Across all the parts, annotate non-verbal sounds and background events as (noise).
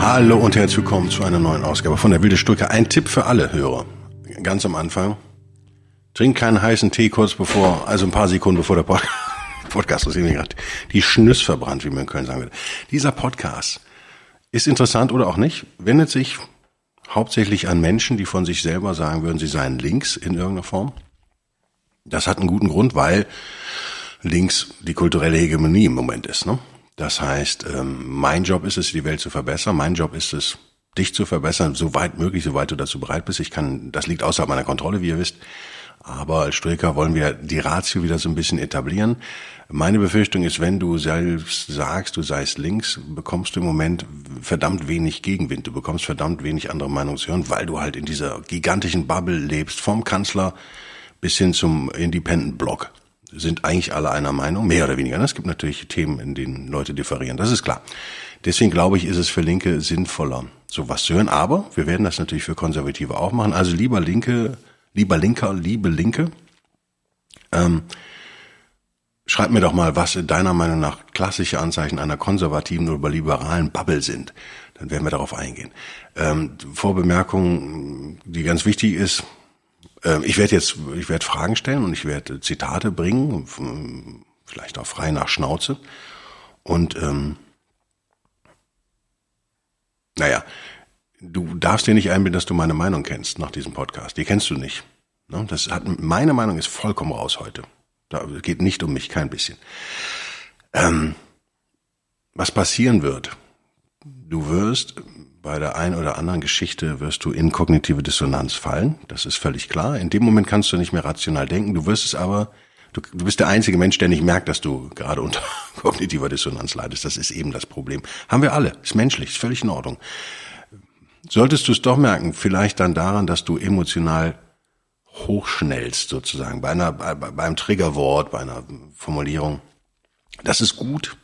Hallo und herzlich willkommen zu einer neuen Ausgabe von der Wilde Stücke. Ein Tipp für alle Hörer. Ganz am Anfang. Trink keinen heißen Tee kurz bevor, also ein paar Sekunden bevor der Pod (laughs) Podcast ist irgendwie gerade die Schnüss verbrannt, wie man in Köln sagen würde. Dieser Podcast ist interessant oder auch nicht, wendet sich hauptsächlich an Menschen, die von sich selber sagen würden, sie seien links in irgendeiner Form. Das hat einen guten Grund, weil links die kulturelle Hegemonie im Moment ist. Ne? Das heißt, ähm, mein Job ist es, die Welt zu verbessern. Mein Job ist es, dich zu verbessern, so weit möglich, soweit du dazu bereit bist. Ich kann, das liegt außerhalb meiner Kontrolle, wie ihr wisst. Aber als Stoiker wollen wir die Ratio wieder so ein bisschen etablieren. Meine Befürchtung ist, wenn du selbst sagst, du seist links, bekommst du im Moment verdammt wenig Gegenwind. Du bekommst verdammt wenig andere Meinungen zu hören, weil du halt in dieser gigantischen Bubble lebst, vom Kanzler bis hin zum Independent Block sind eigentlich alle einer Meinung, mehr oder weniger. Es gibt natürlich Themen, in denen Leute differieren, das ist klar. Deswegen glaube ich, ist es für Linke sinnvoller, sowas zu hören. Aber wir werden das natürlich für Konservative auch machen. Also lieber Linke, lieber Linker, liebe Linke, ähm, schreib mir doch mal, was in deiner Meinung nach klassische Anzeichen einer konservativen oder liberalen Bubble sind. Dann werden wir darauf eingehen. Ähm, Vorbemerkung, die ganz wichtig ist, ich werde jetzt, ich werde Fragen stellen und ich werde Zitate bringen, vielleicht auch frei nach Schnauze. Und ähm, naja, du darfst dir nicht einbilden, dass du meine Meinung kennst nach diesem Podcast. Die kennst du nicht. Ne? Das hat, meine Meinung ist vollkommen raus heute. Da geht nicht um mich, kein bisschen. Ähm, was passieren wird, du wirst bei der einen oder anderen Geschichte wirst du in kognitive Dissonanz fallen. Das ist völlig klar. In dem Moment kannst du nicht mehr rational denken. Du wirst es aber, du, du bist der einzige Mensch, der nicht merkt, dass du gerade unter (laughs) kognitiver Dissonanz leidest. Das ist eben das Problem. Haben wir alle. Ist menschlich, ist völlig in Ordnung. Solltest du es doch merken, vielleicht dann daran, dass du emotional hochschnellst sozusagen bei einer, bei, beim Triggerwort, bei einer Formulierung. Das ist gut.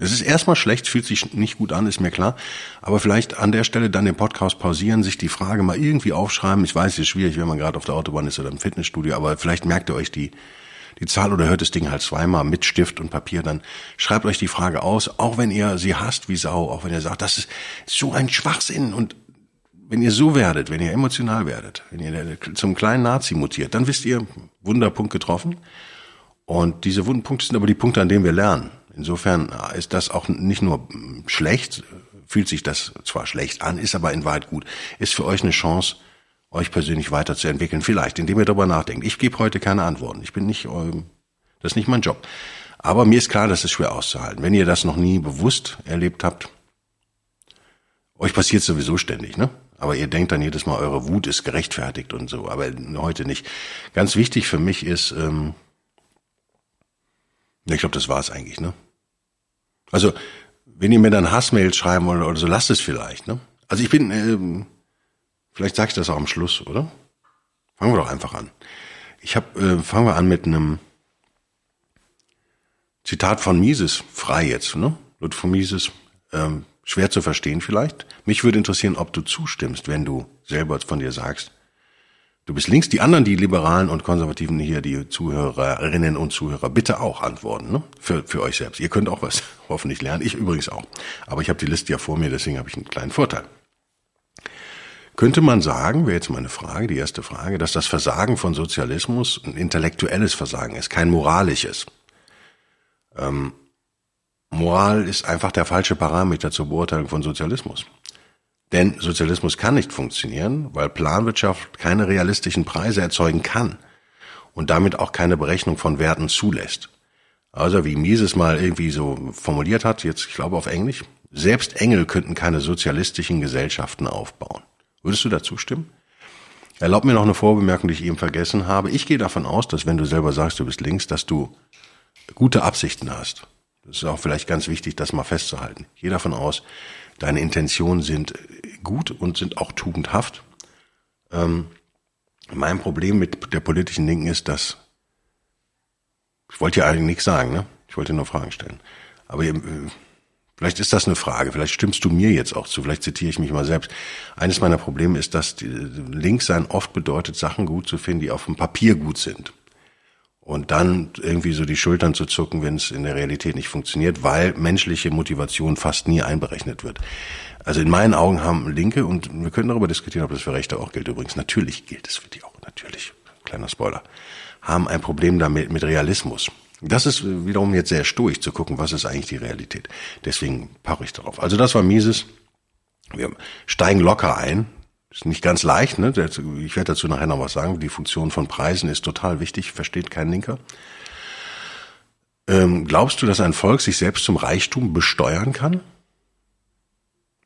Es ist erstmal schlecht, fühlt sich nicht gut an, ist mir klar. Aber vielleicht an der Stelle dann den Podcast pausieren, sich die Frage mal irgendwie aufschreiben. Ich weiß, es ist schwierig, wenn man gerade auf der Autobahn ist oder im Fitnessstudio, aber vielleicht merkt ihr euch die, die Zahl oder hört das Ding halt zweimal mit Stift und Papier, dann schreibt euch die Frage aus, auch wenn ihr sie hasst wie Sau, auch wenn ihr sagt, das ist so ein Schwachsinn und wenn ihr so werdet, wenn ihr emotional werdet, wenn ihr zum kleinen Nazi mutiert, dann wisst ihr, Wunderpunkt getroffen. Und diese Wunderpunkte sind aber die Punkte, an denen wir lernen. Insofern ist das auch nicht nur schlecht, fühlt sich das zwar schlecht an, ist aber in Wahrheit gut. Ist für euch eine Chance, euch persönlich weiterzuentwickeln. Vielleicht, indem ihr darüber nachdenkt. Ich gebe heute keine Antworten. Ich bin nicht, das ist nicht mein Job. Aber mir ist klar, das ist schwer auszuhalten. Wenn ihr das noch nie bewusst erlebt habt, euch passiert sowieso ständig, ne? Aber ihr denkt dann jedes Mal, eure Wut ist gerechtfertigt und so. Aber heute nicht. Ganz wichtig für mich ist, ähm, ich glaube, das war es eigentlich, ne? Also, wenn ihr mir dann Hassmails schreiben wollt oder so, lasst es vielleicht, ne? Also ich bin, ähm, vielleicht sag ich das auch am Schluss, oder? Fangen wir doch einfach an. Ich hab, äh, fangen wir an mit einem Zitat von Mises, frei jetzt, ne? Ludwig von Mises, ähm, schwer zu verstehen vielleicht. Mich würde interessieren, ob du zustimmst, wenn du selber von dir sagst, Du bist links, die anderen, die Liberalen und Konservativen hier, die Zuhörerinnen und Zuhörer, bitte auch antworten, ne? Für, für euch selbst. Ihr könnt auch was (laughs) hoffentlich lernen, ich übrigens auch. Aber ich habe die Liste ja vor mir, deswegen habe ich einen kleinen Vorteil. Könnte man sagen, wäre jetzt meine Frage, die erste Frage, dass das Versagen von Sozialismus ein intellektuelles Versagen ist, kein moralisches. Ähm, Moral ist einfach der falsche Parameter zur Beurteilung von Sozialismus. Denn Sozialismus kann nicht funktionieren, weil Planwirtschaft keine realistischen Preise erzeugen kann und damit auch keine Berechnung von Werten zulässt. Also wie Mises mal irgendwie so formuliert hat, jetzt ich glaube auf Englisch, selbst Engel könnten keine sozialistischen Gesellschaften aufbauen. Würdest du dazu stimmen? Erlaub mir noch eine Vorbemerkung, die ich eben vergessen habe. Ich gehe davon aus, dass wenn du selber sagst, du bist links, dass du gute Absichten hast. Das ist auch vielleicht ganz wichtig, das mal festzuhalten. Ich gehe davon aus, deine Intentionen sind gut und sind auch tugendhaft. Ähm, mein Problem mit der politischen Linken ist, dass ich wollte ja eigentlich nichts sagen, ne? Ich wollte nur Fragen stellen. Aber äh, vielleicht ist das eine Frage, vielleicht stimmst du mir jetzt auch zu, vielleicht zitiere ich mich mal selbst. Eines meiner Probleme ist, dass die Linksein oft bedeutet, Sachen gut zu finden, die auf dem Papier gut sind. Und dann irgendwie so die Schultern zu zucken, wenn es in der Realität nicht funktioniert, weil menschliche Motivation fast nie einberechnet wird. Also in meinen Augen haben Linke, und wir können darüber diskutieren, ob das für Rechte auch gilt übrigens, natürlich gilt es für die auch, natürlich, kleiner Spoiler, haben ein Problem damit mit Realismus. Das ist wiederum jetzt sehr stoisch zu gucken, was ist eigentlich die Realität. Deswegen paare ich darauf. Also das war Mises. Wir steigen locker ein. Ist nicht ganz leicht, ne? Ich werde dazu nachher noch was sagen. Die Funktion von Preisen ist total wichtig, versteht kein Linker. Ähm, glaubst du, dass ein Volk sich selbst zum Reichtum besteuern kann?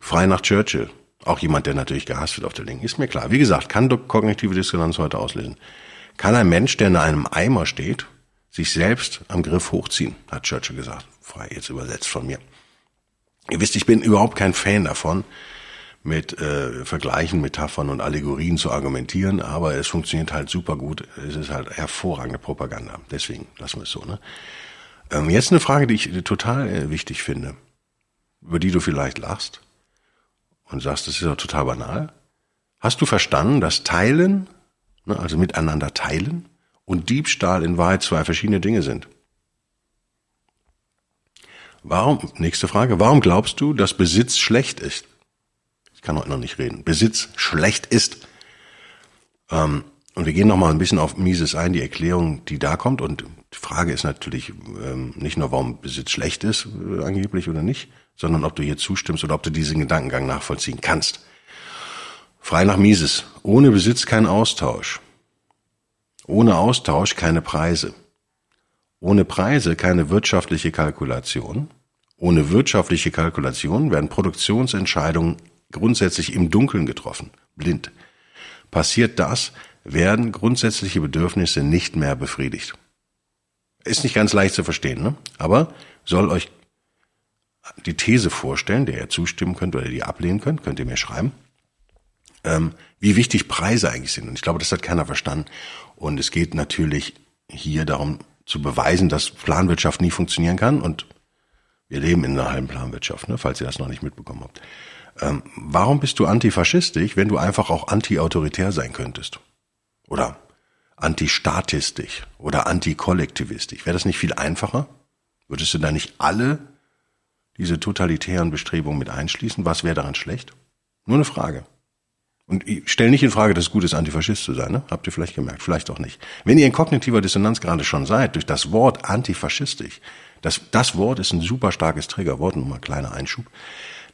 Frei nach Churchill. Auch jemand, der natürlich gehasst wird auf der Linken. Ist mir klar. Wie gesagt, kann kognitive Dissonanz heute auslösen. Kann ein Mensch, der in einem Eimer steht, sich selbst am Griff hochziehen, hat Churchill gesagt. Frei jetzt übersetzt von mir. Ihr wisst, ich bin überhaupt kein Fan davon, mit äh, Vergleichen, Metaphern und Allegorien zu argumentieren, aber es funktioniert halt super gut. Es ist halt hervorragende Propaganda. Deswegen lassen wir es so. Ne? Ähm, jetzt eine Frage, die ich total äh, wichtig finde, über die du vielleicht lachst und sagst, das ist ja total banal. Hast du verstanden, dass Teilen, ne, also miteinander teilen, und Diebstahl in Wahrheit zwei verschiedene Dinge sind? Warum, nächste Frage, warum glaubst du, dass Besitz schlecht ist? Ich kann heute noch nicht reden. Besitz schlecht ist. Ähm, und wir gehen noch mal ein bisschen auf Mises ein, die Erklärung, die da kommt. Und die Frage ist natürlich ähm, nicht nur, warum Besitz schlecht ist, äh, angeblich oder nicht, sondern ob du hier zustimmst oder ob du diesen Gedankengang nachvollziehen kannst. Frei nach Mises. Ohne Besitz kein Austausch. Ohne Austausch keine Preise. Ohne Preise keine wirtschaftliche Kalkulation. Ohne wirtschaftliche Kalkulation werden Produktionsentscheidungen grundsätzlich im Dunkeln getroffen, blind. Passiert das, werden grundsätzliche Bedürfnisse nicht mehr befriedigt. Ist nicht ganz leicht zu verstehen, ne? aber soll euch die These vorstellen, der ihr zustimmen könnt oder die ablehnen könnt, könnt ihr mir schreiben, ähm, wie wichtig Preise eigentlich sind. Und ich glaube, das hat keiner verstanden. Und es geht natürlich hier darum zu beweisen, dass Planwirtschaft nie funktionieren kann. Und wir leben in einer halben Planwirtschaft, ne, falls ihr das noch nicht mitbekommen habt. Ähm, warum bist du antifaschistisch, wenn du einfach auch anti-autoritär sein könntest? Oder antistatistisch oder antikollektivistisch? Wäre das nicht viel einfacher? Würdest du da nicht alle diese totalitären Bestrebungen mit einschließen? Was wäre daran schlecht? Nur eine Frage. Und ich stelle nicht in Frage, dass es gut ist, Antifaschist zu sein. Ne? Habt ihr vielleicht gemerkt, vielleicht auch nicht. Wenn ihr in kognitiver Dissonanz gerade schon seid, durch das Wort antifaschistisch, das, das Wort ist ein super starkes Triggerwort, nur mal kleiner Einschub,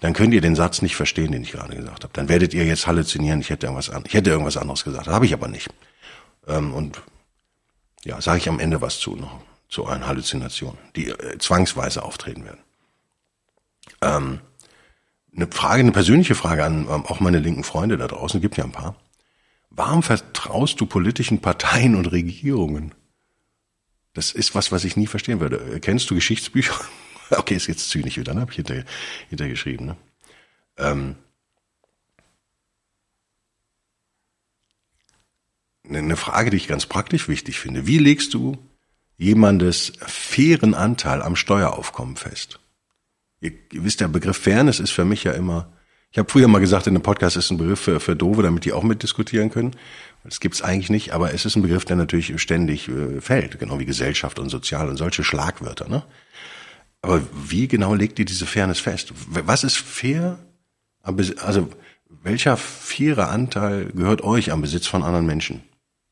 dann könnt ihr den Satz nicht verstehen, den ich gerade gesagt habe. Dann werdet ihr jetzt halluzinieren, ich hätte irgendwas, an, ich hätte irgendwas anderes gesagt. Das habe ich aber nicht. Ähm, und ja, sage ich am Ende was zu noch, zu einer Halluzination, die äh, zwangsweise auftreten werden. Ähm, eine Frage, eine persönliche Frage an ähm, auch meine linken Freunde da draußen, gibt ja ein paar. Warum vertraust du politischen Parteien und Regierungen? Das ist was, was ich nie verstehen würde. Kennst du Geschichtsbücher? (laughs) okay, ist jetzt zynisch wieder, ne? Hab ich hinter, hintergeschrieben, ne? Ähm, eine Frage, die ich ganz praktisch wichtig finde. Wie legst du jemandes fairen Anteil am Steueraufkommen fest? Ihr, ihr wisst, der Begriff Fairness ist für mich ja immer, ich habe früher mal gesagt, in einem Podcast ist ein Begriff für, für Dove, damit die auch mitdiskutieren können. Das gibt's eigentlich nicht, aber es ist ein Begriff, der natürlich ständig äh, fällt, genau wie Gesellschaft und Sozial und solche Schlagwörter. Ne? Aber wie genau legt ihr diese Fairness fest? Was ist fair? Also welcher faire Anteil gehört euch am Besitz von anderen Menschen?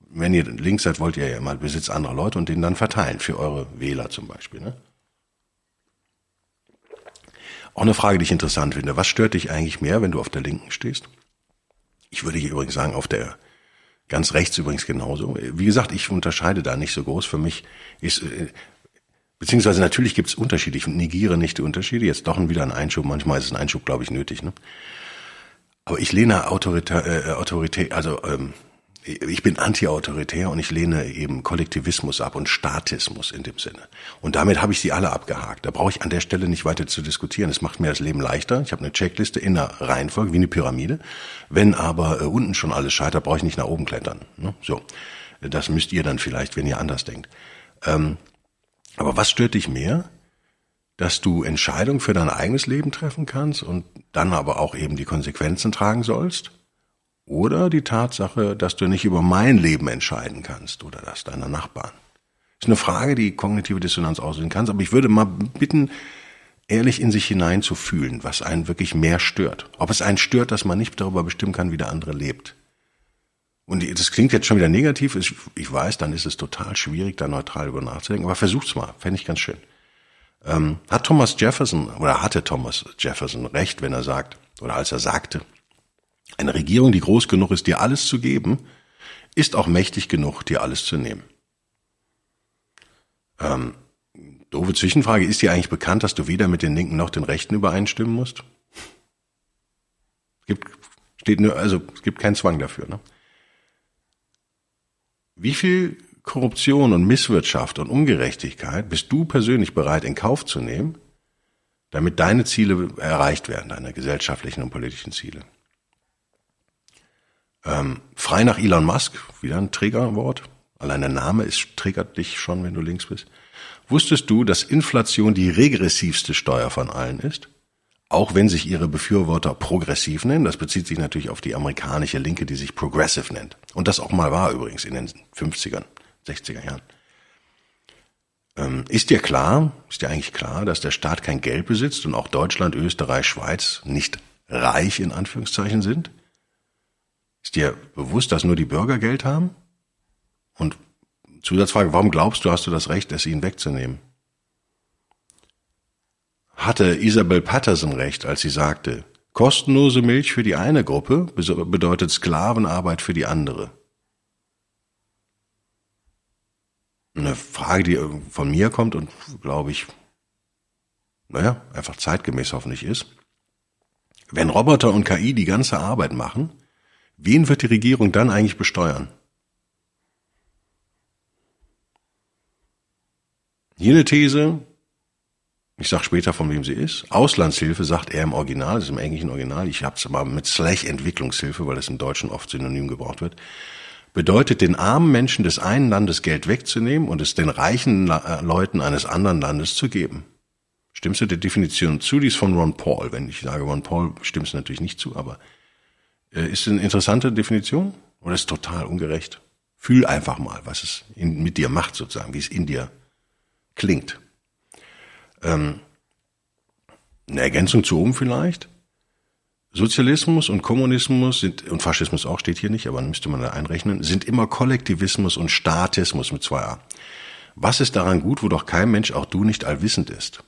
Wenn ihr links seid, wollt ihr ja mal Besitz anderer Leute und den dann verteilen für eure Wähler zum Beispiel. Ne? Auch eine Frage, die ich interessant finde. Was stört dich eigentlich mehr, wenn du auf der Linken stehst? Ich würde hier übrigens sagen, auf der ganz rechts übrigens genauso. Wie gesagt, ich unterscheide da nicht so groß. Für mich ist, äh, beziehungsweise natürlich gibt es Unterschiede. Ich negiere nicht die Unterschiede. Jetzt doch wieder ein Einschub. Manchmal ist ein Einschub, glaube ich, nötig. Ne? Aber ich lehne Autorität, äh, Autorität, also ähm, ich bin anti-autoritär und ich lehne eben Kollektivismus ab und Statismus in dem Sinne. Und damit habe ich sie alle abgehakt. Da brauche ich an der Stelle nicht weiter zu diskutieren. Es macht mir das Leben leichter. Ich habe eine Checkliste in der Reihenfolge, wie eine Pyramide. Wenn aber äh, unten schon alles scheitert, brauche ich nicht nach oben klettern. Ne? So, das müsst ihr dann vielleicht, wenn ihr anders denkt. Ähm, aber was stört dich mehr? Dass du Entscheidungen für dein eigenes Leben treffen kannst und dann aber auch eben die Konsequenzen tragen sollst? Oder die Tatsache, dass du nicht über mein Leben entscheiden kannst oder das deiner Nachbarn. Ist eine Frage, die kognitive Dissonanz auslösen kannst, aber ich würde mal bitten, ehrlich in sich hinein zu fühlen, was einen wirklich mehr stört. Ob es einen stört, dass man nicht darüber bestimmen kann, wie der andere lebt. Und das klingt jetzt schon wieder negativ, ich weiß, dann ist es total schwierig, da neutral über nachzudenken, aber versucht's mal, fände ich ganz schön. Ähm, hat Thomas Jefferson, oder hatte Thomas Jefferson recht, wenn er sagt, oder als er sagte, eine Regierung, die groß genug ist, dir alles zu geben, ist auch mächtig genug, dir alles zu nehmen. Ähm, doofe Zwischenfrage, ist dir eigentlich bekannt, dass du weder mit den Linken noch den Rechten übereinstimmen musst? Gibt, steht nur, also, es gibt keinen Zwang dafür, ne? Wie viel Korruption und Misswirtschaft und Ungerechtigkeit bist du persönlich bereit in Kauf zu nehmen, damit deine Ziele erreicht werden, deine gesellschaftlichen und politischen Ziele? Ähm, frei nach Elon Musk, wieder ein Trägerwort. Allein der Name ist, triggert dich schon, wenn du links bist. Wusstest du, dass Inflation die regressivste Steuer von allen ist? Auch wenn sich ihre Befürworter progressiv nennen, das bezieht sich natürlich auf die amerikanische Linke, die sich progressive nennt. Und das auch mal war übrigens in den 50ern, 60er Jahren. Ähm, ist dir klar, ist dir eigentlich klar, dass der Staat kein Geld besitzt und auch Deutschland, Österreich, Schweiz nicht reich in Anführungszeichen sind? Ist dir bewusst, dass nur die Bürger Geld haben? Und Zusatzfrage, warum glaubst du, hast du das Recht, es ihnen wegzunehmen? Hatte Isabel Patterson recht, als sie sagte, kostenlose Milch für die eine Gruppe bedeutet Sklavenarbeit für die andere? Eine Frage, die von mir kommt und glaube ich, naja, einfach zeitgemäß hoffentlich ist. Wenn Roboter und KI die ganze Arbeit machen, Wen wird die Regierung dann eigentlich besteuern? Hier eine These, ich sag später, von wem sie ist. Auslandshilfe sagt er im Original, das ist im englischen Original, ich habe es aber mit Slash Entwicklungshilfe, weil das im Deutschen oft synonym gebraucht wird, bedeutet den armen Menschen des einen Landes Geld wegzunehmen und es den reichen äh, Leuten eines anderen Landes zu geben. Stimmst du der Definition zu? Die ist von Ron Paul. Wenn ich sage Ron Paul, stimmst du natürlich nicht zu, aber äh, ist eine interessante Definition oder ist total ungerecht? Fühl einfach mal, was es in, mit dir macht sozusagen, wie es in dir klingt. Ähm, eine Ergänzung zu oben vielleicht. Sozialismus und Kommunismus sind, und Faschismus auch steht hier nicht, aber müsste man da einrechnen, sind immer Kollektivismus und Statismus mit zwei A. Was ist daran gut, wo doch kein Mensch, auch du, nicht allwissend ist?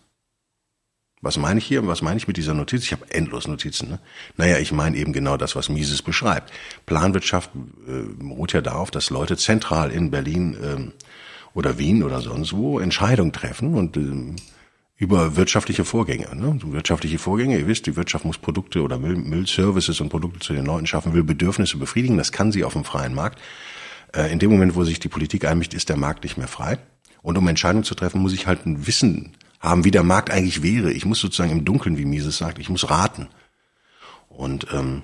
Was meine ich hier? Was meine ich mit dieser Notiz? Ich habe endlos Notizen. Ne? Naja, ich meine eben genau das, was Mises beschreibt. Planwirtschaft äh, ruht ja darauf, dass Leute zentral in Berlin ähm, oder Wien oder sonst wo Entscheidungen treffen und ähm, über wirtschaftliche Vorgänge. Ne? Wirtschaftliche Vorgänge, ihr wisst, die Wirtschaft muss Produkte oder Müll, Müllservices und Produkte zu den Leuten schaffen, will Bedürfnisse befriedigen. Das kann sie auf dem freien Markt. Äh, in dem Moment, wo sich die Politik einmischt, ist der Markt nicht mehr frei. Und um Entscheidungen zu treffen, muss ich halt ein Wissen haben, wie der Markt eigentlich wäre. Ich muss sozusagen im Dunkeln, wie Mises sagt, ich muss raten. Und ähm,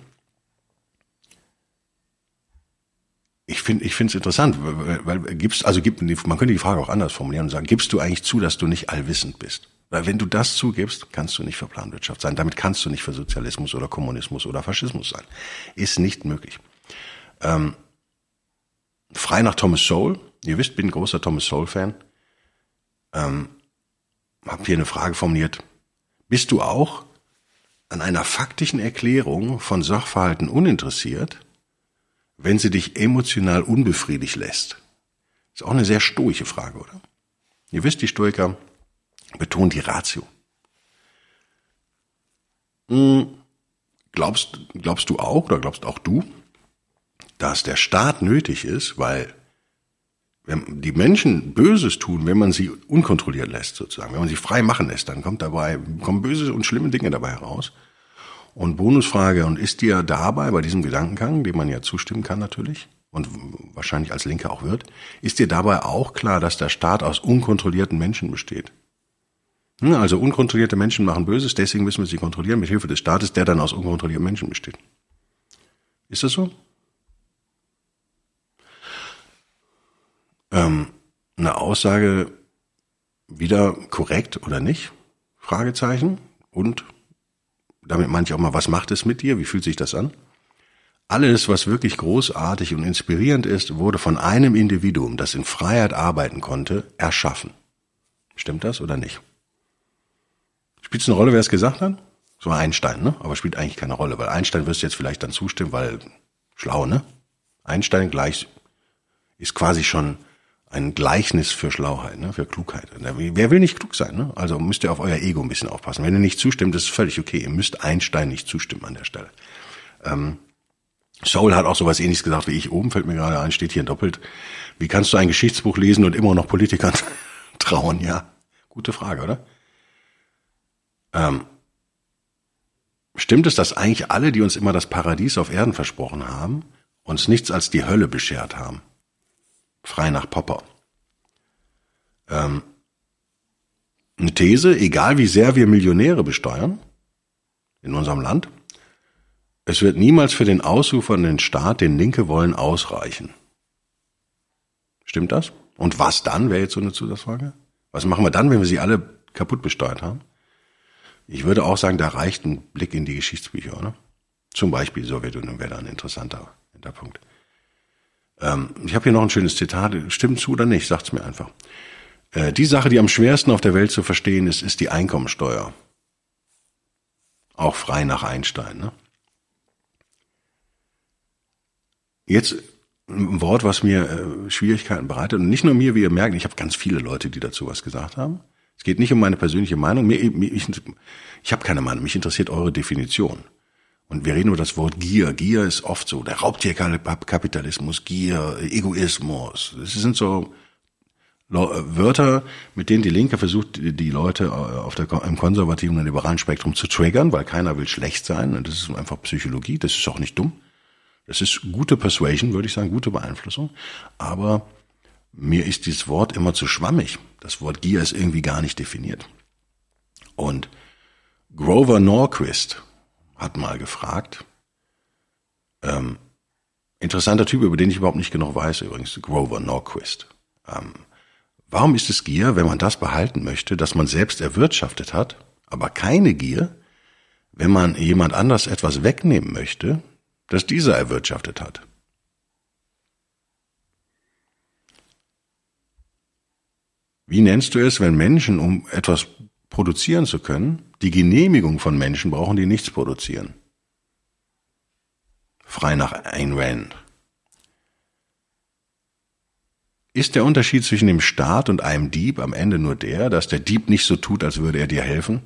ich finde ich finde es interessant, weil, weil gibst also gibt man könnte die Frage auch anders formulieren und sagen, gibst du eigentlich zu, dass du nicht allwissend bist? Weil wenn du das zugibst, kannst du nicht für Planwirtschaft sein. Damit kannst du nicht für Sozialismus oder Kommunismus oder Faschismus sein. Ist nicht möglich. Ähm, frei nach Thomas Sowell. Ihr wisst, bin ein großer Thomas Sowell-Fan. Ähm, habe hier eine Frage formuliert. Bist du auch an einer faktischen Erklärung von Sachverhalten uninteressiert, wenn sie dich emotional unbefriedigt lässt? Ist auch eine sehr stoische Frage, oder? Ihr wisst, die Stoiker betonen die Ratio. Hm, glaubst, glaubst du auch, oder glaubst auch du, dass der Staat nötig ist, weil wenn die Menschen Böses tun, wenn man sie unkontrolliert lässt, sozusagen, wenn man sie frei machen lässt, dann kommt dabei, kommen böse und schlimme Dinge dabei heraus. Und Bonusfrage, und ist dir dabei, bei diesem Gedankengang, dem man ja zustimmen kann natürlich, und wahrscheinlich als Linke auch wird, ist dir dabei auch klar, dass der Staat aus unkontrollierten Menschen besteht? Hm, also unkontrollierte Menschen machen Böses, deswegen müssen wir sie kontrollieren mit Hilfe des Staates, der dann aus unkontrollierten Menschen besteht. Ist das so? Ähm, eine Aussage wieder korrekt oder nicht? Fragezeichen. Und damit meine ich auch mal, was macht es mit dir? Wie fühlt sich das an? Alles, was wirklich großartig und inspirierend ist, wurde von einem Individuum, das in Freiheit arbeiten konnte, erschaffen. Stimmt das oder nicht? Spielt es eine Rolle, wer es gesagt hat? Das war Einstein, ne? Aber spielt eigentlich keine Rolle, weil Einstein wirst du jetzt vielleicht dann zustimmen, weil schlau, ne? Einstein gleich ist quasi schon ein Gleichnis für Schlauheit, ne? für Klugheit. Wer will nicht klug sein? Ne? Also müsst ihr auf euer Ego ein bisschen aufpassen. Wenn ihr nicht zustimmt, ist völlig okay. Ihr müsst Einstein nicht zustimmen an der Stelle. Ähm, Saul hat auch sowas ähnliches gesagt wie ich. Oben fällt mir gerade ein, steht hier doppelt. Wie kannst du ein Geschichtsbuch lesen und immer noch Politikern (laughs) trauen? Ja, gute Frage, oder? Ähm, stimmt es, dass eigentlich alle, die uns immer das Paradies auf Erden versprochen haben, uns nichts als die Hölle beschert haben? Frei nach Popper. Ähm, eine These, egal wie sehr wir Millionäre besteuern in unserem Land, es wird niemals für den ausufernden Staat, den Linke wollen, ausreichen. Stimmt das? Und was dann, wäre jetzt so eine Zusatzfrage? Was machen wir dann, wenn wir sie alle kaputt besteuert haben? Ich würde auch sagen, da reicht ein Blick in die Geschichtsbücher, oder? Zum Beispiel Sowjetunion wäre da ein interessanter Hinterpunkt. Ähm, ich habe hier noch ein schönes Zitat. Stimmt zu oder nicht? Sagt's mir einfach. Äh, die Sache, die am schwersten auf der Welt zu verstehen ist, ist die Einkommensteuer. Auch frei nach Einstein. Ne? Jetzt ein Wort, was mir äh, Schwierigkeiten bereitet. Und nicht nur mir, wie ihr merkt, ich habe ganz viele Leute, die dazu was gesagt haben. Es geht nicht um meine persönliche Meinung. Mir, ich ich habe keine Meinung. Mich interessiert eure Definition. Und wir reden über das Wort Gier. Gier ist oft so der Raubtierkapitalismus, Gier, Egoismus. Das sind so Wörter, mit denen die Linke versucht, die Leute auf der, im konservativen und liberalen Spektrum zu triggern, weil keiner will schlecht sein. Und das ist einfach Psychologie. Das ist auch nicht dumm. Das ist gute Persuasion, würde ich sagen, gute Beeinflussung. Aber mir ist dieses Wort immer zu schwammig. Das Wort Gier ist irgendwie gar nicht definiert. Und Grover Norquist, hat mal gefragt. Ähm, interessanter Typ, über den ich überhaupt nicht genug weiß, übrigens, Grover Norquist. Ähm, warum ist es Gier, wenn man das behalten möchte, das man selbst erwirtschaftet hat, aber keine Gier, wenn man jemand anders etwas wegnehmen möchte, das dieser erwirtschaftet hat? Wie nennst du es, wenn Menschen, um etwas produzieren zu können, die Genehmigung von Menschen brauchen, die nichts produzieren. Frei nach Ayn Rand. Ist der Unterschied zwischen dem Staat und einem Dieb am Ende nur der, dass der Dieb nicht so tut, als würde er dir helfen?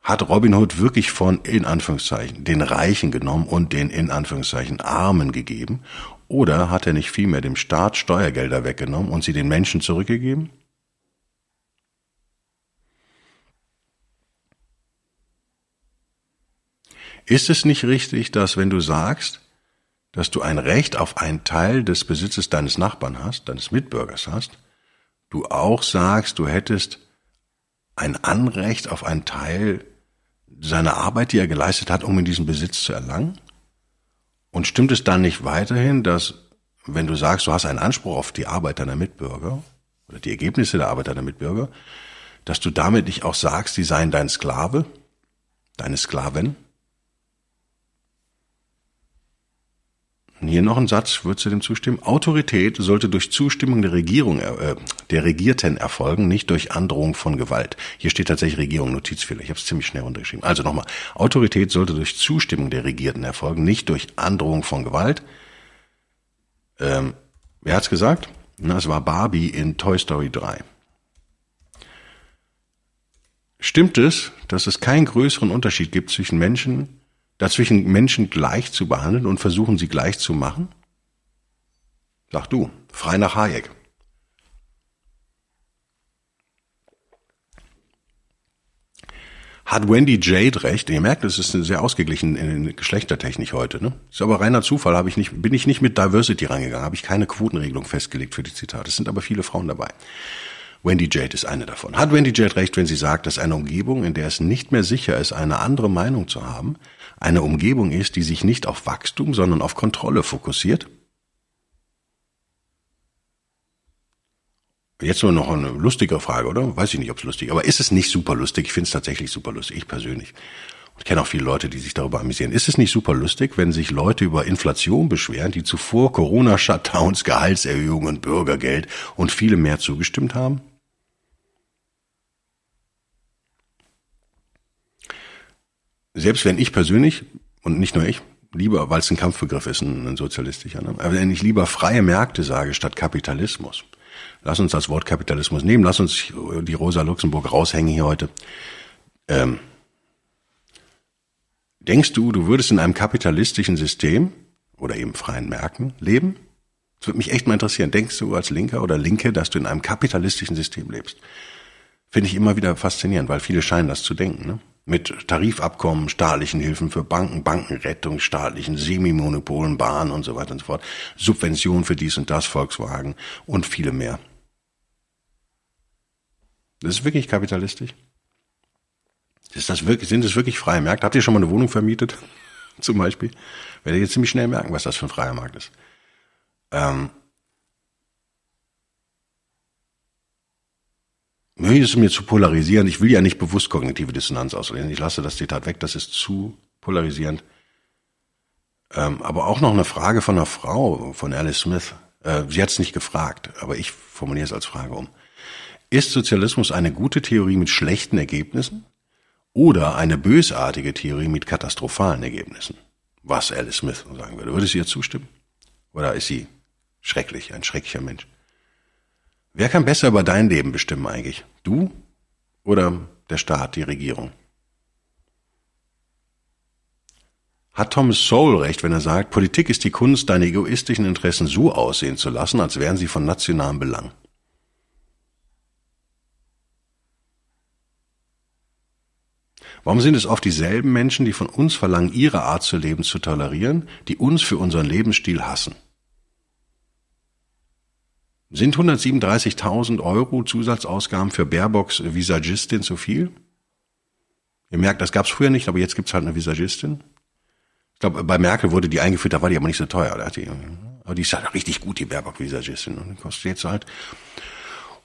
Hat Robin Hood wirklich von, in Anführungszeichen, den Reichen genommen und den, in Anführungszeichen, Armen gegeben? Oder hat er nicht vielmehr dem Staat Steuergelder weggenommen und sie den Menschen zurückgegeben? Ist es nicht richtig, dass wenn du sagst, dass du ein Recht auf einen Teil des Besitzes deines Nachbarn hast, deines Mitbürgers hast, du auch sagst, du hättest ein Anrecht auf einen Teil seiner Arbeit, die er geleistet hat, um in diesen Besitz zu erlangen? Und stimmt es dann nicht weiterhin, dass wenn du sagst, du hast einen Anspruch auf die Arbeit deiner Mitbürger oder die Ergebnisse der Arbeit deiner Mitbürger, dass du damit nicht auch sagst, die seien dein Sklave, deine Sklavin? Hier noch ein Satz, würdest du dem zustimmen? Autorität sollte durch Zustimmung der Regierung, äh, der Regierten erfolgen, nicht durch Androhung von Gewalt. Hier steht tatsächlich Regierung, Notizfehler. Ich habe es ziemlich schnell runtergeschrieben. Also nochmal, Autorität sollte durch Zustimmung der Regierten erfolgen, nicht durch Androhung von Gewalt. Ähm, wer hat's gesagt? Na, es war Barbie in Toy Story 3. Stimmt es, dass es keinen größeren Unterschied gibt zwischen Menschen, dazwischen Menschen gleich zu behandeln und versuchen, sie gleich zu machen? Sag du, frei nach Hayek. Hat Wendy Jade recht? Ihr merkt, es ist eine sehr ausgeglichene Geschlechtertechnik heute. Ne? Ist aber reiner Zufall. Habe ich nicht, bin ich nicht mit Diversity rangegangen. Habe ich keine Quotenregelung festgelegt für die Zitate. Es sind aber viele Frauen dabei. Wendy Jade ist eine davon. Hat Wendy Jade recht, wenn sie sagt, dass eine Umgebung, in der es nicht mehr sicher ist, eine andere Meinung zu haben, eine Umgebung ist, die sich nicht auf Wachstum, sondern auf Kontrolle fokussiert? Jetzt nur noch eine lustige Frage, oder? Weiß ich nicht, ob es lustig ist. Aber ist es nicht super lustig? Ich finde es tatsächlich super lustig, ich persönlich. Ich kenne auch viele Leute, die sich darüber amüsieren. Ist es nicht super lustig, wenn sich Leute über Inflation beschweren, die zuvor Corona-Shutdowns, Gehaltserhöhungen, Bürgergeld und viele mehr zugestimmt haben? Selbst wenn ich persönlich, und nicht nur ich, lieber, weil es ein Kampfbegriff ist, ein, ein sozialistischer, ne? aber wenn ich lieber freie Märkte sage statt Kapitalismus, Lass uns das Wort Kapitalismus nehmen. Lass uns die Rosa Luxemburg raushängen hier heute. Ähm, denkst du, du würdest in einem kapitalistischen System oder eben freien Märkten leben? Das würde mich echt mal interessieren. Denkst du als Linker oder Linke, dass du in einem kapitalistischen System lebst? Finde ich immer wieder faszinierend, weil viele scheinen das zu denken. Ne? Mit Tarifabkommen, staatlichen Hilfen für Banken, Bankenrettung, staatlichen Semimonopolen, Bahnen und so weiter und so fort, Subventionen für dies und das, Volkswagen und viele mehr. Das ist wirklich kapitalistisch. Ist das wirklich, sind es wirklich freie Märkte? Habt ihr schon mal eine Wohnung vermietet? (laughs) Zum Beispiel. Werdet ihr ziemlich schnell merken, was das für ein freier Markt ist. Ähm, möchtest du mir zu polarisieren? Ich will ja nicht bewusst kognitive Dissonanz auslesen. Ich lasse das Zitat weg, das ist zu polarisierend. Ähm, aber auch noch eine Frage von einer Frau, von Alice Smith. Äh, sie hat es nicht gefragt, aber ich formuliere es als Frage um. Ist Sozialismus eine gute Theorie mit schlechten Ergebnissen oder eine bösartige Theorie mit katastrophalen Ergebnissen? Was Alice Smith sagen würde. Würde sie ihr zustimmen? Oder ist sie schrecklich, ein schrecklicher Mensch? Wer kann besser über dein Leben bestimmen eigentlich? Du oder der Staat, die Regierung? Hat Thomas Sowell recht, wenn er sagt, Politik ist die Kunst, deine egoistischen Interessen so aussehen zu lassen, als wären sie von nationalem Belang? Warum sind es oft dieselben Menschen, die von uns verlangen, ihre Art zu leben zu tolerieren, die uns für unseren Lebensstil hassen? Sind 137.000 Euro Zusatzausgaben für Baerbocks Visagistin zu viel? Ihr merkt, das gab es früher nicht, aber jetzt gibt's halt eine Visagistin. Ich glaube, bei Merkel wurde die eingeführt, da war die aber nicht so teuer. aber die ist halt richtig gut, die Baerbock-Visagistin. Und die kostet jetzt halt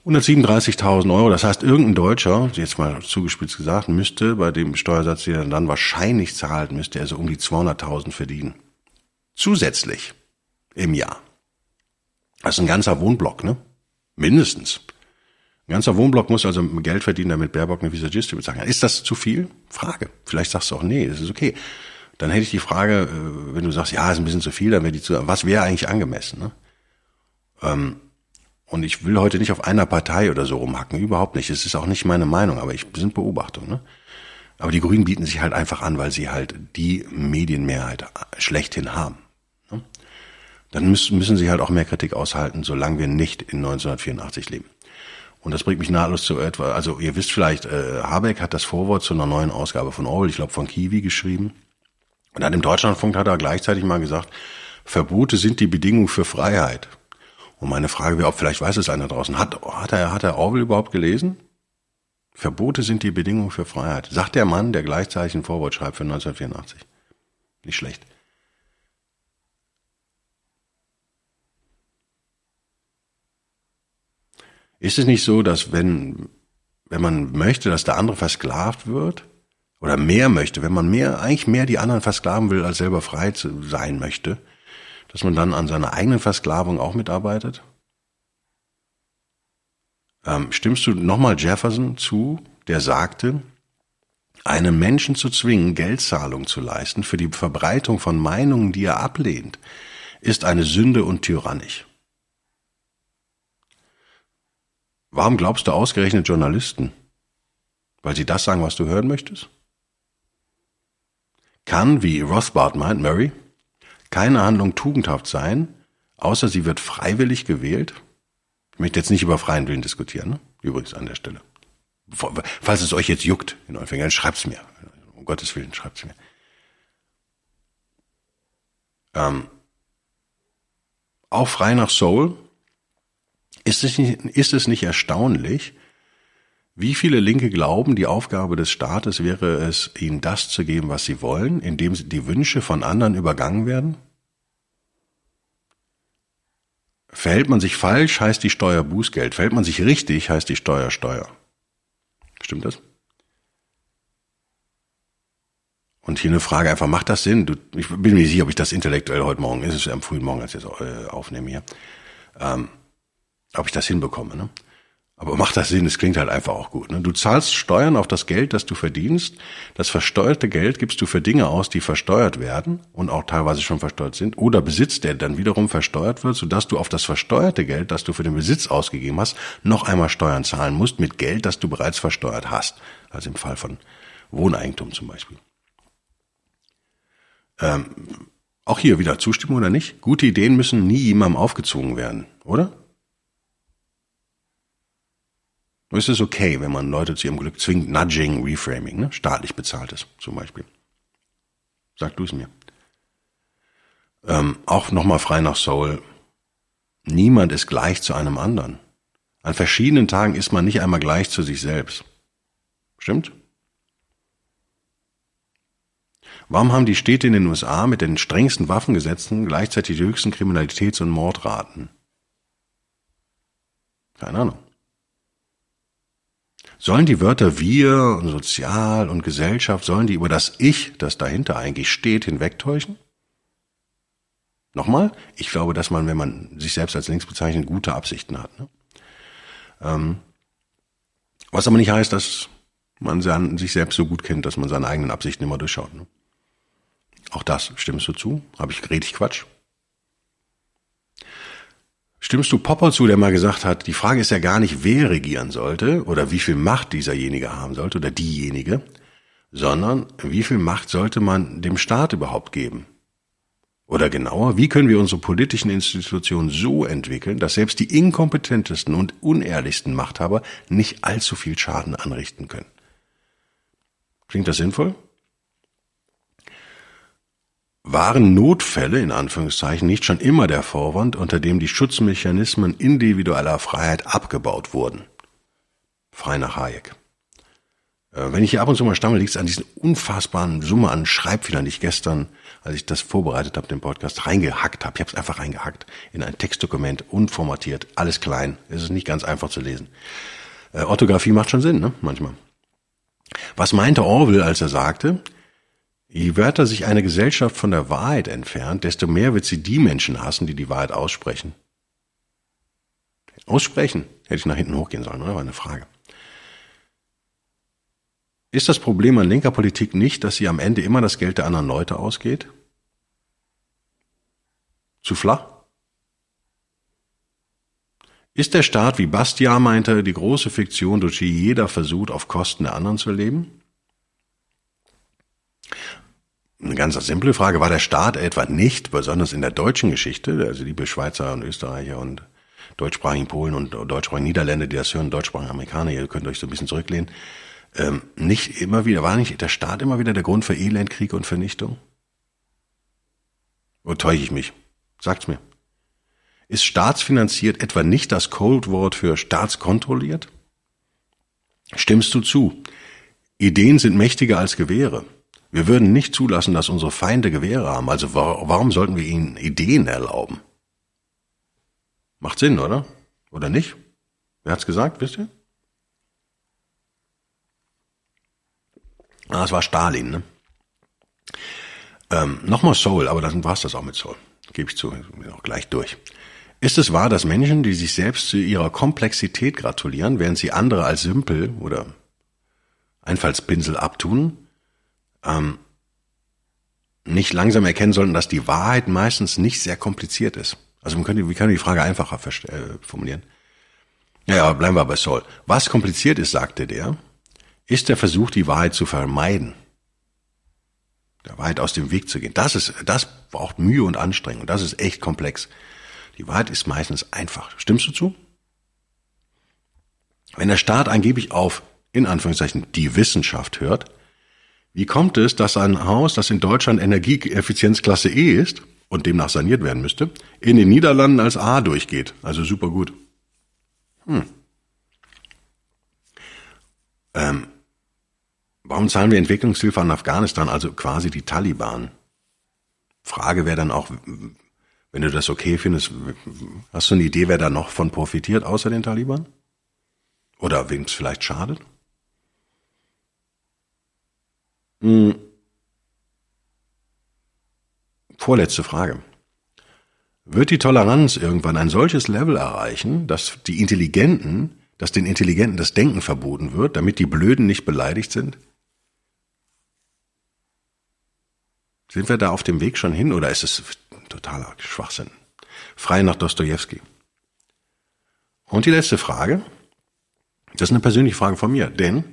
137.000 Euro, das heißt, irgendein Deutscher, jetzt mal zugespitzt gesagt, müsste bei dem Steuersatz, den er dann wahrscheinlich zahlt, müsste er so um die 200.000 verdienen. Zusätzlich im Jahr. Das ist ein ganzer Wohnblock, ne? Mindestens. Ein ganzer Wohnblock muss also Geld verdienen, damit Baerbock eine Visagistin bezahlen kann. Ist das zu viel? Frage. Vielleicht sagst du auch, nee, das ist okay. Dann hätte ich die Frage, äh, wenn du sagst, ja, ist ein bisschen zu viel, dann wäre die zu, was wäre eigentlich angemessen, ne? Ähm, und ich will heute nicht auf einer Partei oder so rumhacken, überhaupt nicht. Es ist auch nicht meine Meinung, aber ich sind Beobachtungen. Ne? Aber die Grünen bieten sich halt einfach an, weil sie halt die Medienmehrheit schlechthin haben. Dann müssen, müssen sie halt auch mehr Kritik aushalten, solange wir nicht in 1984 leben. Und das bringt mich nahtlos zu etwa, also ihr wisst vielleicht, äh, Habeck hat das Vorwort zu einer neuen Ausgabe von Orwell, ich glaube von Kiwi geschrieben. Und an dem Deutschlandfunk hat er gleichzeitig mal gesagt, Verbote sind die Bedingung für Freiheit. Und meine Frage wäre, ob vielleicht weiß es einer draußen, hat, hat, er, hat er Orwell überhaupt gelesen? Verbote sind die Bedingung für Freiheit. Sagt der Mann, der gleichzeitig ein Vorwort schreibt für 1984. Nicht schlecht. Ist es nicht so, dass wenn, wenn man möchte, dass der andere versklavt wird, oder mehr möchte, wenn man mehr, eigentlich mehr die anderen versklaven will, als selber frei zu sein möchte, dass man dann an seiner eigenen Versklavung auch mitarbeitet? Ähm, stimmst du nochmal Jefferson zu, der sagte, einen Menschen zu zwingen, Geldzahlung zu leisten für die Verbreitung von Meinungen, die er ablehnt, ist eine Sünde und tyrannisch. Warum glaubst du ausgerechnet Journalisten? Weil sie das sagen, was du hören möchtest? Kann, wie Rothbard meint, Murray, keine Handlung tugendhaft sein, außer sie wird freiwillig gewählt. Ich möchte jetzt nicht über freien Willen diskutieren, ne? übrigens an der Stelle. Falls es euch jetzt juckt in euren Fingern, schreibt's mir. Um Gottes Willen, schreibt's mir. Ähm, auch frei nach Soul ist es, nicht, ist es nicht erstaunlich, wie viele Linke glauben, die Aufgabe des Staates wäre es, ihnen das zu geben, was sie wollen, indem die Wünsche von anderen übergangen werden? Verhält man sich falsch, heißt die Steuer Bußgeld. Verhält man sich richtig, heißt die Steuer Steuer. Stimmt das? Und hier eine Frage einfach, macht das Sinn? Du, ich bin mir nicht sicher, ob ich das intellektuell heute Morgen, ist es am frühen Morgen, als ich jetzt äh, aufnehme hier, ähm, ob ich das hinbekomme. Ne? Aber macht das Sinn? Es klingt halt einfach auch gut. Ne? Du zahlst Steuern auf das Geld, das du verdienst. Das versteuerte Geld gibst du für Dinge aus, die versteuert werden und auch teilweise schon versteuert sind. Oder Besitz, der dann wiederum versteuert wird, sodass du auf das versteuerte Geld, das du für den Besitz ausgegeben hast, noch einmal Steuern zahlen musst mit Geld, das du bereits versteuert hast. Also im Fall von Wohneigentum zum Beispiel. Ähm, auch hier wieder Zustimmung oder nicht? Gute Ideen müssen nie jemandem aufgezogen werden, oder? Ist es okay, wenn man Leute zu ihrem Glück zwingt, Nudging, Reframing, ne? staatlich bezahltes zum Beispiel. Sag du es mir. Ähm, auch nochmal frei nach Soul. Niemand ist gleich zu einem anderen. An verschiedenen Tagen ist man nicht einmal gleich zu sich selbst. Stimmt? Warum haben die Städte in den USA mit den strengsten Waffengesetzen gleichzeitig die höchsten Kriminalitäts- und Mordraten? Keine Ahnung. Sollen die Wörter wir und sozial und Gesellschaft, sollen die über das Ich, das dahinter eigentlich steht, hinwegtäuschen? Nochmal, ich glaube, dass man, wenn man sich selbst als links bezeichnet, gute Absichten hat. Ne? Ähm, was aber nicht heißt, dass man sich selbst so gut kennt, dass man seine eigenen Absichten immer durchschaut. Ne? Auch das, stimmst du zu? Habe ich, rede ich Quatsch? Stimmst du Popper zu, der mal gesagt hat, die Frage ist ja gar nicht, wer regieren sollte oder wie viel Macht dieserjenige haben sollte oder diejenige, sondern wie viel Macht sollte man dem Staat überhaupt geben? Oder genauer, wie können wir unsere politischen Institutionen so entwickeln, dass selbst die inkompetentesten und unehrlichsten Machthaber nicht allzu viel Schaden anrichten können? Klingt das sinnvoll? Waren Notfälle in Anführungszeichen nicht schon immer der Vorwand, unter dem die Schutzmechanismen individueller Freiheit abgebaut wurden? Frei nach Hayek. Äh, wenn ich hier ab und zu mal stammel, liegt es an diesen unfassbaren Summe an Schreibfehlern, die ich gestern, als ich das vorbereitet habe, den Podcast, reingehackt habe. Ich habe es einfach reingehackt in ein Textdokument, unformatiert, alles klein. Es ist nicht ganz einfach zu lesen. Äh, Orthographie macht schon Sinn, ne? Manchmal. Was meinte Orwell, als er sagte, Je weiter sich eine Gesellschaft von der Wahrheit entfernt, desto mehr wird sie die Menschen hassen, die die Wahrheit aussprechen. Aussprechen? Hätte ich nach hinten hochgehen sollen, oder? War eine Frage. Ist das Problem an linker Politik nicht, dass sie am Ende immer das Geld der anderen Leute ausgeht? Zu flach? Ist der Staat, wie Bastian meinte, die große Fiktion, durch die jeder versucht, auf Kosten der anderen zu leben? Eine ganz simple Frage, war der Staat etwa nicht, besonders in der deutschen Geschichte, also liebe Schweizer und Österreicher und deutschsprachigen Polen und deutschsprachigen Niederländer, die das hören, deutschsprachigen Amerikaner, ihr könnt euch so ein bisschen zurücklehnen, ähm, nicht immer wieder, war nicht der Staat immer wieder der Grund für Elend, Krieg und Vernichtung? Oder täusche ich mich? Sagt's mir. Ist staatsfinanziert etwa nicht das Coldwort für staatskontrolliert? Stimmst du zu? Ideen sind mächtiger als Gewehre. Wir würden nicht zulassen, dass unsere Feinde Gewehre haben. Also warum sollten wir ihnen Ideen erlauben? Macht Sinn, oder? Oder nicht? Wer hat's gesagt, wisst ihr? Ah, es war Stalin, ne? Ähm, Nochmal Soul, aber dann war's das auch mit Soul. Gebe ich zu, auch gleich durch. Ist es wahr, dass Menschen, die sich selbst zu ihrer Komplexität gratulieren, während sie andere als simpel oder Einfallspinsel abtun, ähm, nicht langsam erkennen sollten, dass die Wahrheit meistens nicht sehr kompliziert ist. Also man könnte, wie kann die Frage einfacher äh, formulieren? Ja, bleiben wir bei Saul. Was kompliziert ist, sagte der, ist der Versuch, die Wahrheit zu vermeiden. Der Wahrheit aus dem Weg zu gehen. Das ist, das braucht Mühe und Anstrengung. Das ist echt komplex. Die Wahrheit ist meistens einfach. Stimmst du zu? Wenn der Staat angeblich auf in Anführungszeichen die Wissenschaft hört, wie kommt es, dass ein Haus, das in Deutschland Energieeffizienzklasse E ist und demnach saniert werden müsste, in den Niederlanden als A durchgeht? Also super gut. Hm. Ähm, warum zahlen wir Entwicklungshilfe an Afghanistan, also quasi die Taliban? Frage wäre dann auch, wenn du das okay findest, hast du eine Idee, wer da noch von profitiert, außer den Taliban? Oder wem es vielleicht schadet? Hm. Vorletzte Frage. Wird die Toleranz irgendwann ein solches Level erreichen, dass die Intelligenten, dass den Intelligenten das Denken verboten wird, damit die Blöden nicht beleidigt sind? Sind wir da auf dem Weg schon hin oder ist es totaler Schwachsinn? Frei nach Dostoevsky. Und die letzte Frage. Das ist eine persönliche Frage von mir, denn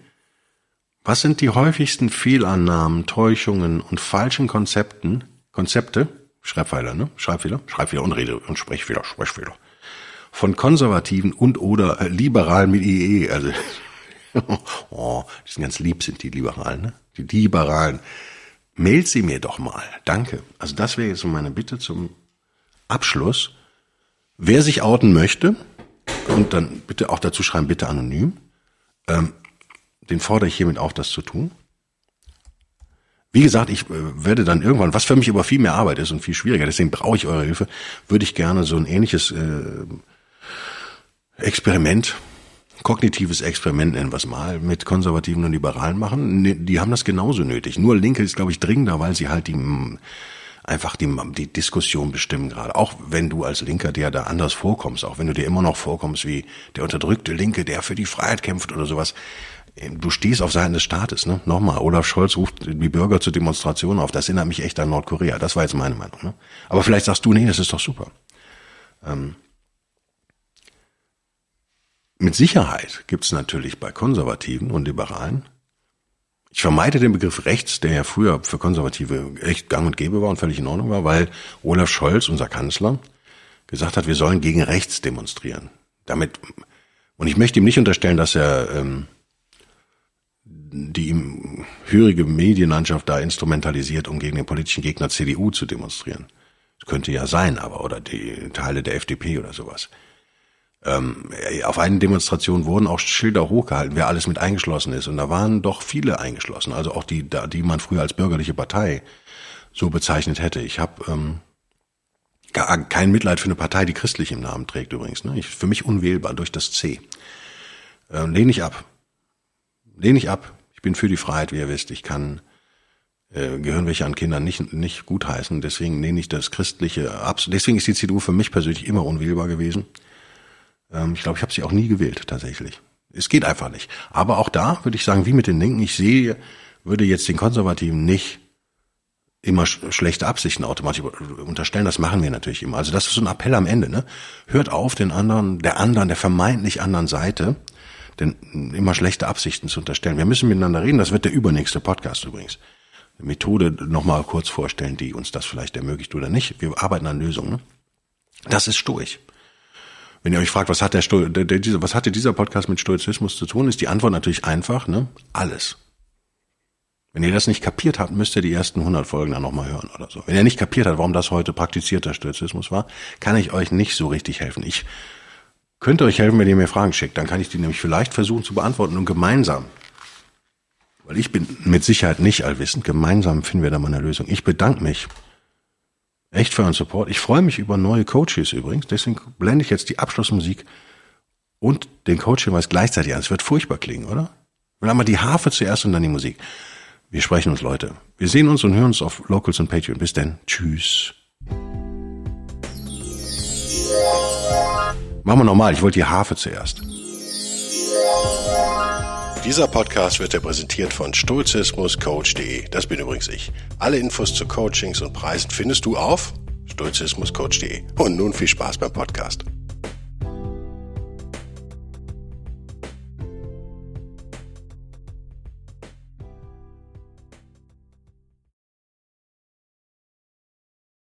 was sind die häufigsten Fehlannahmen, Täuschungen und falschen Konzepten, Konzepte, Schreibfehler, ne? Schreibfehler, Schreibfehler und Rede und Sprechfehler, Sprechfehler, von Konservativen und oder äh, Liberalen mit IE, also, (laughs) oh, die sind ganz lieb, sind die Liberalen, ne? Die Liberalen. Mailt sie mir doch mal. Danke. Also das wäre jetzt so meine Bitte zum Abschluss. Wer sich outen möchte, und dann bitte auch dazu schreiben, bitte anonym, ähm, den fordere ich hiermit auch, das zu tun. Wie gesagt, ich äh, werde dann irgendwann, was für mich aber viel mehr Arbeit ist und viel schwieriger, deswegen brauche ich eure Hilfe, würde ich gerne so ein ähnliches äh, Experiment, kognitives Experiment nennen wir es mal, mit Konservativen und Liberalen machen. Ne, die haben das genauso nötig. Nur Linke ist, glaube ich, dringender, weil sie halt die einfach die, die Diskussion bestimmen gerade. Auch wenn du als Linker dir da anders vorkommst, auch wenn du dir immer noch vorkommst wie der unterdrückte Linke, der für die Freiheit kämpft oder sowas, du stehst auf Seiten des Staates, ne? Nochmal, Olaf Scholz ruft die Bürger zur Demonstration auf. Das erinnert mich echt an Nordkorea. Das war jetzt meine Meinung. Ne? Aber vielleicht sagst du, nee, das ist doch super. Ähm, mit Sicherheit gibt es natürlich bei Konservativen und Liberalen, ich vermeide den Begriff rechts, der ja früher für Konservative echt gang und gäbe war und völlig in Ordnung war, weil Olaf Scholz, unser Kanzler, gesagt hat, wir sollen gegen rechts demonstrieren. Damit, und ich möchte ihm nicht unterstellen, dass er ähm, die hörige Medienlandschaft da instrumentalisiert, um gegen den politischen Gegner CDU zu demonstrieren. Das könnte ja sein, aber, oder die Teile der FDP oder sowas. Ähm, auf einen Demonstration wurden auch Schilder hochgehalten, wer alles mit eingeschlossen ist. Und da waren doch viele eingeschlossen, also auch die, die man früher als bürgerliche Partei so bezeichnet hätte. Ich habe ähm, gar kein Mitleid für eine Partei, die christlich im Namen trägt übrigens. Ne? Ich, für mich unwählbar durch das C. Ähm, lehne ich ab. Lehne ich ab bin für die Freiheit, wie ihr wisst. Ich kann äh, gehören welche an Kindern nicht, nicht gutheißen. Deswegen nehme ich das Christliche ab. Deswegen ist die CDU für mich persönlich immer unwählbar gewesen. Ähm, ich glaube, ich habe sie auch nie gewählt, tatsächlich. Es geht einfach nicht. Aber auch da würde ich sagen, wie mit den Linken, ich sehe, würde jetzt den Konservativen nicht immer sch schlechte Absichten automatisch unterstellen. Das machen wir natürlich immer. Also das ist so ein Appell am Ende. Ne? Hört auf, den anderen, der anderen, der vermeintlich anderen Seite denn immer schlechte Absichten zu unterstellen. Wir müssen miteinander reden, das wird der übernächste Podcast übrigens. Methode nochmal kurz vorstellen, die uns das vielleicht ermöglicht oder nicht. Wir arbeiten an Lösungen. Ne? Das ist Stoich. Wenn ihr euch fragt, was hat der, Sto der, der dieser, was hatte dieser Podcast mit Stoizismus zu tun, ist die Antwort natürlich einfach, ne? Alles. Wenn ihr das nicht kapiert habt, müsst ihr die ersten 100 Folgen dann nochmal hören oder so. Wenn ihr nicht kapiert habt, warum das heute praktizierter Stoizismus war, kann ich euch nicht so richtig helfen. Ich Könnt ihr euch helfen, wenn ihr mir Fragen schickt. Dann kann ich die nämlich vielleicht versuchen zu beantworten und gemeinsam, weil ich bin mit Sicherheit nicht allwissend, gemeinsam finden wir da mal eine Lösung. Ich bedanke mich echt für euren Support. Ich freue mich über neue Coaches übrigens. Deswegen blende ich jetzt die Abschlussmusik und den Coach-Hinweis gleichzeitig an. Es wird furchtbar klingen, oder? Wir haben mal die Harfe zuerst und dann die Musik. Wir sprechen uns, Leute. Wir sehen uns und hören uns auf Locals und Patreon. Bis denn. Tschüss. Machen wir nochmal, ich wollte die Harfe zuerst. Dieser Podcast wird dir präsentiert von stoizismuscoach.de. Das bin übrigens ich. Alle Infos zu Coachings und Preisen findest du auf stoizismuscoach.de. Und nun viel Spaß beim Podcast.